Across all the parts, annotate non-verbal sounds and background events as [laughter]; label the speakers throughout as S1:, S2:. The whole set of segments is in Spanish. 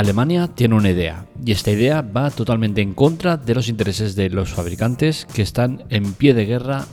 S1: Alemania tiene una idea y esta idea va totalmente en contra de los intereses de los fabricantes que están en pie de guerra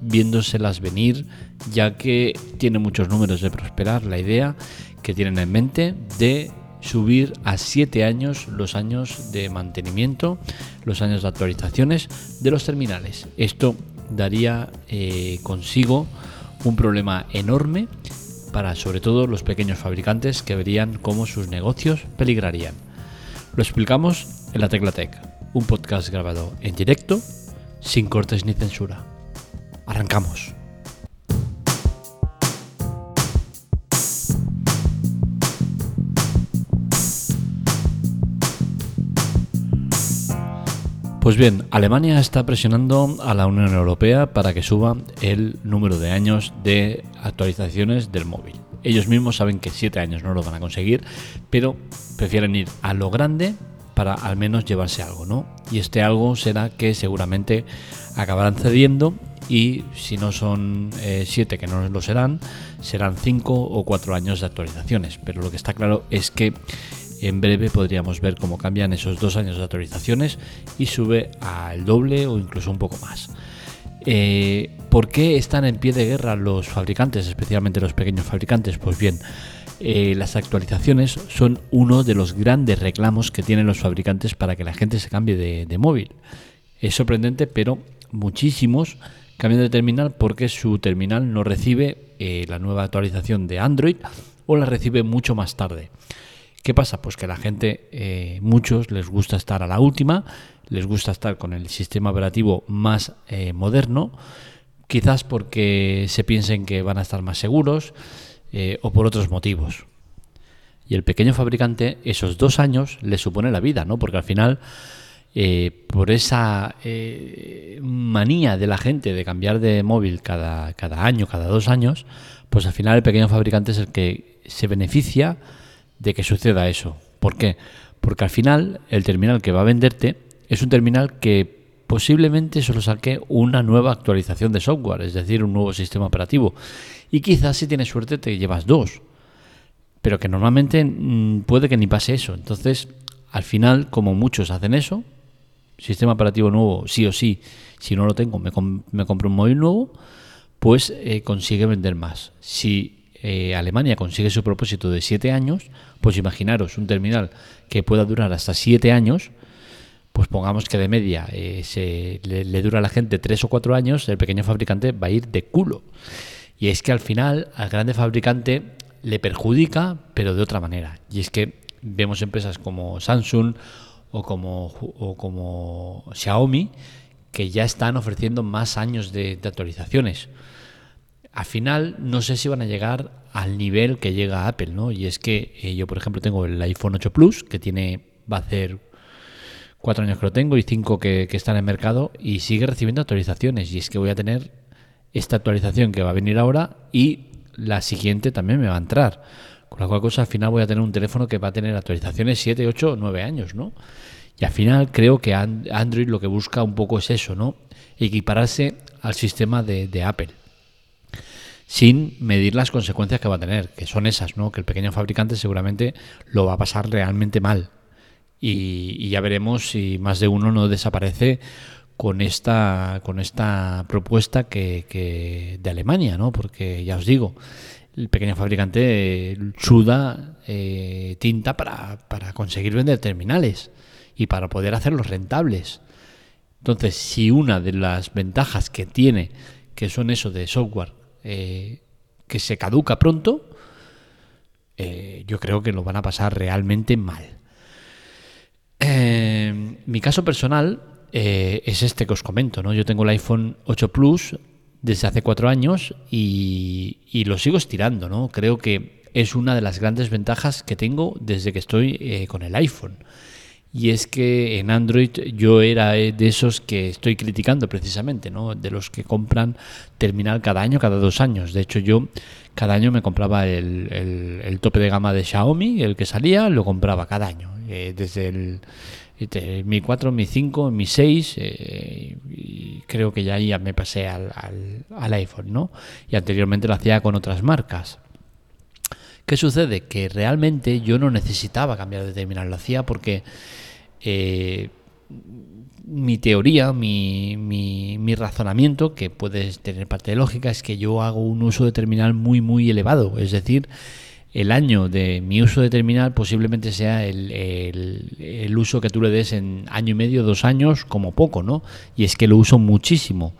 S1: viéndoselas venir ya que tiene muchos números de prosperar la idea que tienen en mente de subir a 7 años los años de mantenimiento, los años de actualizaciones de los terminales. Esto daría eh, consigo un problema enorme para sobre todo los pequeños fabricantes que verían cómo sus negocios peligrarían. Lo explicamos en la Tecla Tech, un podcast grabado en directo, sin cortes ni censura. Arrancamos. Pues bien, Alemania está presionando a la Unión Europea para que suba el número de años de actualizaciones del móvil. Ellos mismos saben que 7 años no lo van a conseguir, pero prefieren ir a lo grande para al menos llevarse algo, ¿no? Y este algo será que seguramente acabarán cediendo y si no son 7 eh, que no lo serán, serán 5 o 4 años de actualizaciones. Pero lo que está claro es que en breve podríamos ver cómo cambian esos dos años de actualizaciones y sube al doble o incluso un poco más. Eh, ¿Por qué están en pie de guerra los fabricantes, especialmente los pequeños fabricantes? Pues bien, eh, las actualizaciones son uno de los grandes reclamos que tienen los fabricantes para que la gente se cambie de, móvil. Es sorprendente, pero muchísimos cambian de terminal porque su terminal no recibe eh, la nueva actualización de Android o la recibe mucho más tarde. ¿Qué pasa? Pues que la gente, eh, muchos les gusta estar a la última, les gusta estar con el sistema operativo más eh, moderno, quizás porque se piensen que van a estar más seguros eh, o por otros motivos. Y el pequeño fabricante, esos dos años le supone la vida, ¿no? Porque al final, por esa manía de la gente de cambiar de móvil cada, cada año, cada dos años, pues al final el pequeño fabricante es el que se beneficia de que suceda eso. ¿Por qué? Porque al final el terminal que va a venderte es un terminal que posiblemente solo saque una nueva actualización de software, es decir, un nuevo sistema operativo. Y quizás si tienes suerte te llevas dos. Pero que normalmente mm, puede que ni pase eso. Entonces, al final, como muchos hacen eso, sistema operativo nuevo, sí o sí, si no lo tengo, me, compro un móvil nuevo, pues eh, consigue vender más. Si eh, Alemania consigue su propósito de 7 años, pues imaginaros un terminal que pueda durar hasta 7 años, pues pongamos que de media eh, se, le, dura a la gente 3 o 4 años, el pequeño fabricante va a ir de culo. Y es que al final al grande fabricante le perjudica, pero de otra manera. Y es que vemos empresas como Samsung o como, o como Xiaomi que ya están ofreciendo más años de actualizaciones al final no sé si van a llegar al nivel que llega Apple, ¿no? Y es que eh, yo, por ejemplo, tengo el iPhone 8 Plus, que tiene, va a hacer cuatro años que lo tengo y cinco que, que está en el mercado y sigue recibiendo actualizaciones. Y es que voy a tener esta actualización que va a venir ahora y la siguiente también me va a entrar. Con la cual cosa al final voy a tener un teléfono que va a tener actualizaciones 7, 8, 9 años, ¿no? Y al final creo que Android lo que busca un poco es eso, ¿no? Equipararse al sistema de Apple sin medir las consecuencias que va a tener, que son esas, ¿no? Que el pequeño fabricante seguramente lo va a pasar realmente mal. Y, ya veremos si más de uno no desaparece con esta, con esta propuesta que, de Alemania, ¿no? Porque ya os digo, el pequeño fabricante suda eh, tinta para, para conseguir vender terminales y para poder hacerlos rentables. Entonces, si una de las ventajas que tiene, que son eso de software, eh, que se caduca pronto, eh, yo creo que lo van a pasar realmente mal. Eh, mi caso personal es este que os comento, ¿no? Yo tengo el iPhone 8 Plus desde hace cuatro años y, y, lo sigo estirando, ¿no? Creo que es una de las grandes ventajas que tengo desde que estoy con el iPhone. Y es que en Android yo era de esos que estoy criticando precisamente, ¿no? De los que compran terminal cada año, cada dos años. De hecho, yo cada año me compraba el, tope de gama de Xiaomi, el que salía, lo compraba cada año. Eh, desde el, Mi 4, Mi 5, Mi 6, eh, y creo que ya, ya me pasé al, al, al iPhone, ¿no? Y anteriormente lo hacía con otras marcas. ¿Qué sucede? Que realmente yo no necesitaba cambiar de terminal, lo hacía porque eh, mi teoría, mi, mi, mi, razonamiento, que puede tener parte de lógica, es que yo hago un uso de terminal muy, muy elevado. Es decir, el año de mi uso de terminal posiblemente sea el, el, uso que tú le des en año y medio, dos años, como poco, ¿no? Y es que lo uso muchísimo.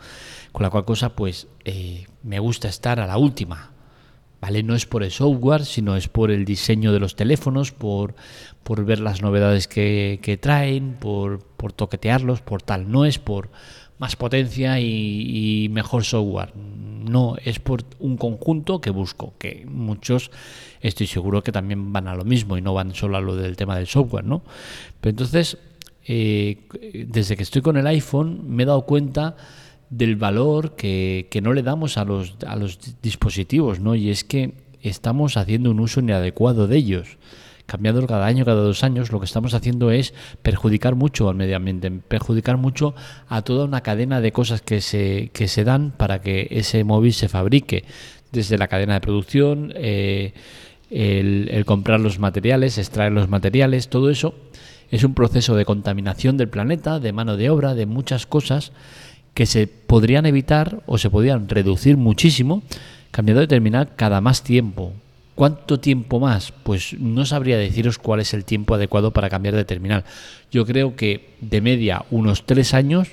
S1: Con la cual cosa, pues, eh, me gusta estar a la última. No es por el software, sino es por el diseño de los teléfonos, por, por ver las novedades que, que traen, por, por, toquetearlos, por tal. No es por más potencia y, y, mejor software. No, es por un conjunto que busco, que muchos estoy seguro que también van a lo mismo y no van solo a lo del tema del software, ¿no? Pero entonces, eh, desde que estoy con el iPhone me he dado cuenta del valor que, que no le damos a los, a los dispositivos, ¿no? Y es que estamos haciendo un uso inadecuado de ellos. Cambiando cada año, cada dos años, lo que estamos haciendo es perjudicar mucho al medio ambiente, perjudicar mucho a toda una cadena de cosas que se, que se dan para que ese móvil se fabrique. Desde la cadena de producción, eh, el, el comprar los materiales, extraer los materiales, todo eso es un proceso de contaminación del planeta, de mano de obra, de muchas cosas que se podrían evitar o se podrían reducir muchísimo cambiando de terminal cada más tiempo. ¿Cuánto tiempo más? Pues no sabría deciros cuál es el tiempo adecuado para cambiar de terminal. Yo creo que de media unos tres años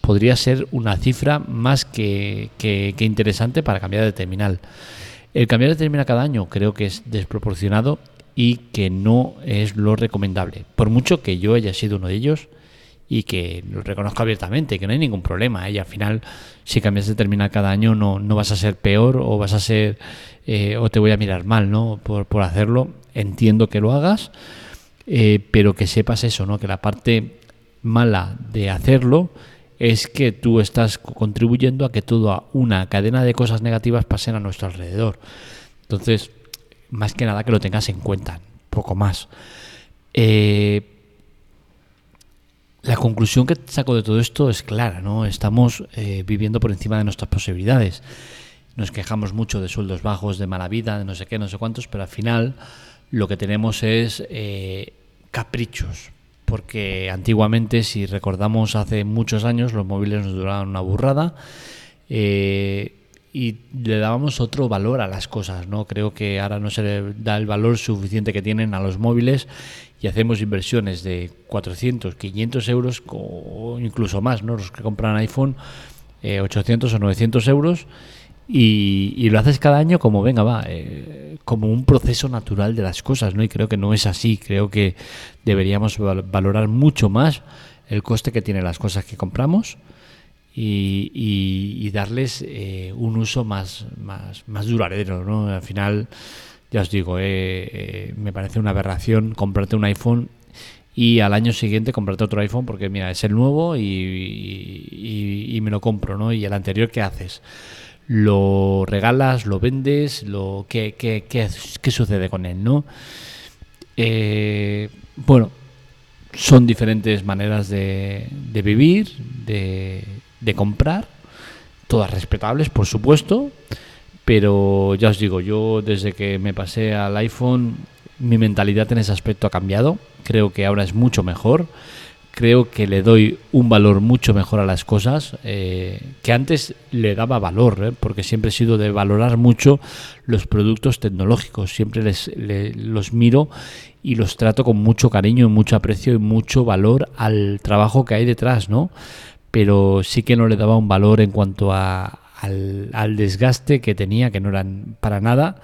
S1: podría ser una cifra más que, que, que interesante para cambiar de terminal. El cambiar de terminal cada año creo que es desproporcionado y que no es lo recomendable. Por mucho que yo haya sido uno de ellos, y que lo reconozco abiertamente, que no hay ningún problema. ¿eh? Y al final, si cambias de terminal cada año, no, no vas a ser peor o vas a ser eh, o te voy a mirar mal, ¿no? Por, por hacerlo. Entiendo que lo hagas, eh, pero que sepas eso, ¿no? Que la parte mala de hacerlo es que tú estás contribuyendo a que toda una cadena de cosas negativas pasen a nuestro alrededor. Entonces, más que nada que lo tengas en cuenta, poco más. Eh, la conclusión que saco de todo esto es clara, ¿no? Estamos eh, viviendo por encima de nuestras posibilidades. Nos quejamos mucho de sueldos bajos, de mala vida, de no sé qué, no sé cuántos, pero al final lo que tenemos es eh, caprichos. Porque antiguamente, si recordamos hace muchos años, los móviles nos duraban una burrada. Eh, y le dábamos otro valor a las cosas, ¿no? Creo que ahora no se le da el valor suficiente que tienen a los móviles y hacemos inversiones de 400, 500 euros o incluso más, ¿no? Los que compran iPhone, eh, 800 o 900 euros y, y, lo haces cada año como, venga, va, eh, como un proceso natural de las cosas, ¿no? Y creo que no es así, creo que deberíamos valorar mucho más el coste que tienen las cosas que compramos y darles eh, un uso más, más, más duradero. ¿no? Al final, ya os digo, eh, eh, me parece una aberración comprarte un iPhone y al año siguiente comprarte otro iPhone porque mira, es el nuevo y, y, me lo compro, ¿no? Y el anterior, ¿qué haces? Lo regalas, lo vendes, lo ¿qué, qué, qué, sucede con él, no? Eh, bueno, son diferentes maneras de, vivir, de comprar, todas respetables, por supuesto, pero ya os digo, yo desde que me pasé al iPhone, mi mentalidad en ese aspecto ha cambiado, creo que ahora es mucho mejor, creo que le doy un valor mucho mejor a las cosas, eh, que antes le daba valor, ¿eh? porque siempre he sido de valorar mucho los productos tecnológicos, siempre les, los miro y los trato con mucho cariño mucho aprecio y mucho valor al trabajo que hay detrás, ¿no? pero sí que no le daba un valor en cuanto a, al, desgaste que tenía, que no eran para nada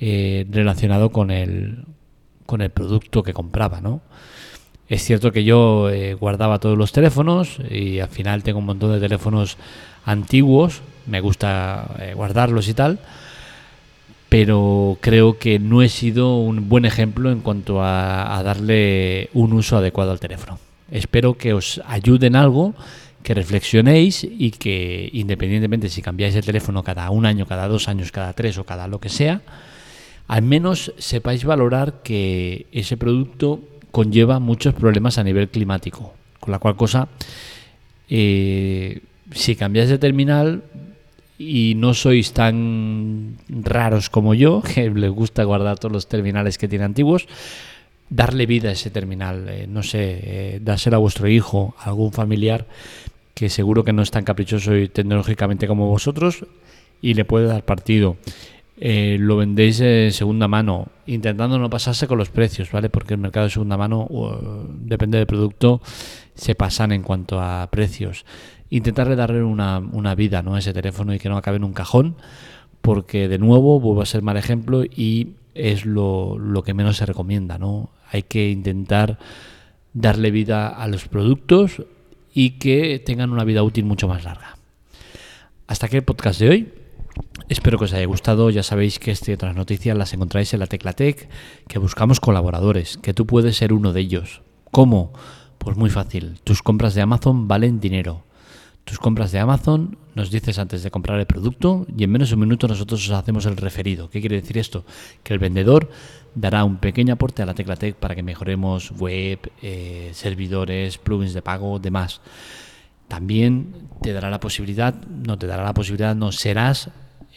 S1: eh, relacionado con el, con el producto que compraba, ¿no? Es cierto que yo eh, guardaba todos los teléfonos y al final tengo un montón de teléfonos antiguos, me gusta eh, guardarlos y tal, pero creo que no he sido un buen ejemplo en cuanto a, a darle un uso adecuado al teléfono. Espero que os ayude en algo que reflexionéis y que independientemente si cambiáis el teléfono cada un año, cada dos años, cada tres o cada lo que sea, al menos sepáis valorar que ese producto conlleva muchos problemas a nivel climático. Con la cual cosa, eh, si cambiáis de terminal, y no sois tan raros como yo, [laughs] que les gusta guardar todos los terminales que tiene antiguos, darle vida a ese terminal, eh, no sé, eh, dárselo a vuestro hijo, a algún familiar que seguro que no es tan caprichoso y tecnológicamente como vosotros y le puede dar partido. Eh, lo vendéis en segunda mano, intentando no pasarse con los precios, ¿vale? Porque el mercado de segunda mano, depende del producto, se pasan en cuanto a precios. Intentarle darle una, una vida ¿no? a ese teléfono y que no acabe en un cajón, porque de nuevo vuelvo a ser mal ejemplo y es lo, lo que menos se recomienda, ¿no? Hay que intentar darle vida a los productos y que tengan una vida útil mucho más larga. Hasta aquí el podcast de hoy. Espero que os haya gustado. Ya sabéis que este y otras noticias las encontráis en la Teclatec, que buscamos colaboradores, que tú puedes ser uno de ellos. ¿Cómo? Pues muy fácil. Tus compras de Amazon valen dinero. Tus compras de Amazon nos dices antes de comprar el producto y en menos de un minuto nosotros os hacemos el referido. ¿Qué quiere decir esto? Que el vendedor dará un pequeño aporte a la Teclatec para que mejoremos web, eh, servidores, plugins de pago, demás. También te dará la posibilidad, no te dará la posibilidad, no serás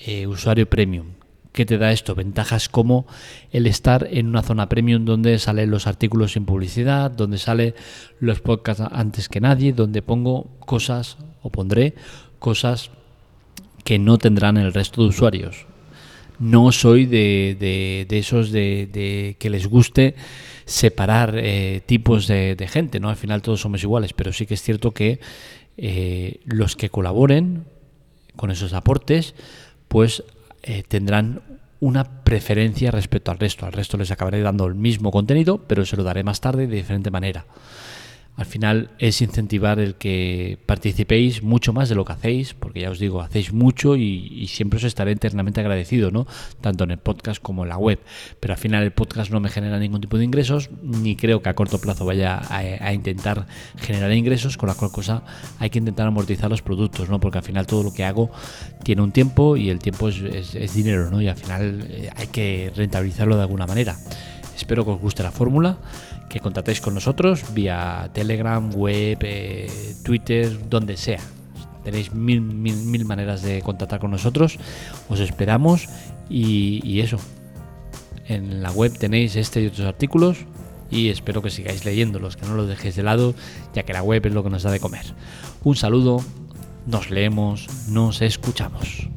S1: eh, usuario premium. ¿Qué te da esto? Ventajas como el estar en una zona premium donde salen los artículos sin publicidad, donde salen los podcasts antes que nadie, donde pongo cosas o pondré cosas que no tendrán el resto de usuarios. No soy de, esos de, que les guste separar eh, tipos de, gente, ¿no? Al final todos somos iguales, pero sí que es cierto que eh, los que colaboren con esos aportes pues eh, tendrán una preferencia respecto al resto. Al resto les acabaré dando el mismo contenido, pero se lo daré más tarde de diferente manera al final es incentivar el que participéis mucho más de lo que hacéis, porque ya os digo, hacéis mucho y, siempre os estaré eternamente agradecido, ¿no? Tanto en el podcast como en la web. Pero al final el podcast no me genera ningún tipo de ingresos, ni creo que a corto plazo vaya a, intentar generar ingresos, con la cual cosa hay que intentar amortizar los productos, ¿no? Porque al final todo lo que hago tiene un tiempo y el tiempo es, dinero, ¿no? Y al final eh, hay que rentabilizarlo de alguna manera. Espero que os guste la fórmula que contactéis con nosotros vía Telegram, web, eh, Twitter, donde sea. Tenéis mil, mil, mil, maneras de contactar con nosotros. Os esperamos y, eso. En la web tenéis este y otros artículos y espero que sigáis leyéndolos, que no los dejéis de lado, ya que la web es lo que nos da de comer. Un saludo, nos leemos, nos escuchamos.